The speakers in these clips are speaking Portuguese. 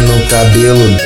No cabelo,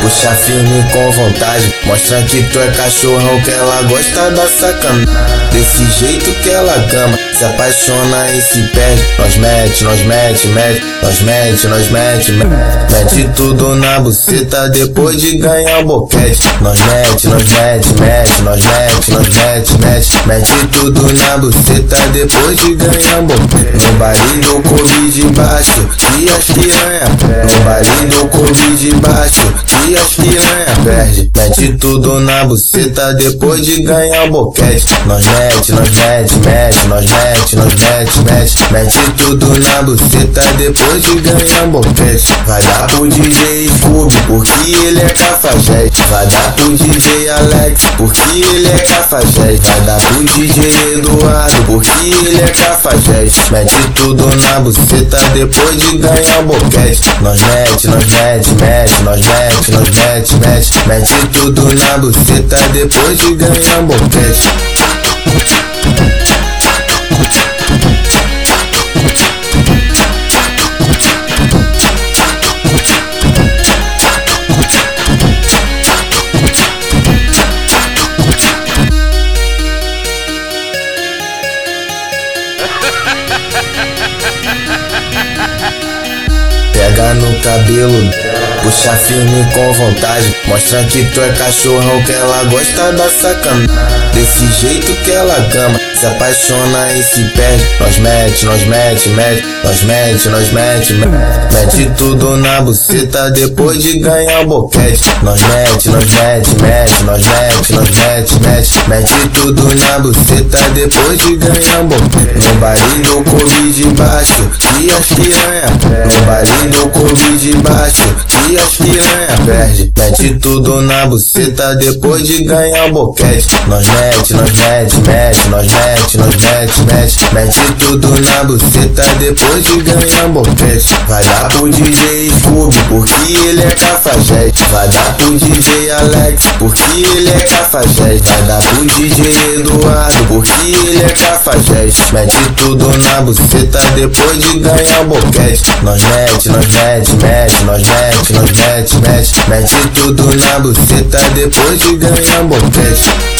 puxa firme com vontade. Mostra que tu é cachorrão, que ela gosta da sacanagem. Desse jeito que ela gama, se apaixona e se perde. Nós mete, nós mete, mete, nós mete, nós mete, mete. Mete tudo na buceta depois de ganhar o boquete. Nós mete, nós mete, mete, nós mete, nós mete, mete. Mete tudo na buceta depois de ganhar o boquete. No baile do Covid baixo, e as piranha. No baile do Covid baixo, e as piranha perde. Mete tudo na buceta depois de ganhar o boquete. Nós mete, nós mete, mete, nós mete, nós mete, mete. Mete tudo na buceta depois de ganhar o boquete. Vai dar pro DJ Scooby, porque ele é cafajeste. Vai dar pro DJ Alex, porque ele é cafajeste. Vai dar pro DJ Eduardo, porque ele é cafajeste. Mete tudo na buceta depois de o boquete. Nós mete, nós mete, mete, nós mete, nós mete, mete. Mete tudo na buceta depois de ganhar boquete. Pega no cabelo, puxa firme com vontade. Mostra que tu é cachorrão, que ela gosta da sacanagem. Desse jeito que ela gama, se apaixona e se perde. Nós mete, nós mete, mete, nós mete, nós mete, mete. Mete tudo na buceta depois de ganhar o boquete. Nós mete, nós mete, mete, nós mete, nós mete, mete. Mete tudo na buceta depois de ganhar o boquete. No do Covid baixo, e as piranha. No baile do Covid baixo, e as piranha perde. Mete tudo na buceta depois de ganhar o boquete. Nós mete, nós mete, mete, nós mete, nós mete, mete. Mete tudo na buceta depois de ganhar boquete. Vai dar pro DJ Scooby, porque ele é cafajeste. Vai dar pro DJ Alex, porque ele é cafajeste. Vai dar pro DJ Eduardo, porque ele é cafajeste. Mete tudo na buceta depois de ganhar boquete. Nós mete, nós mete, mete, nós mete, nós mete, mete. Mete tudo na buceta depois de ganhar boquete.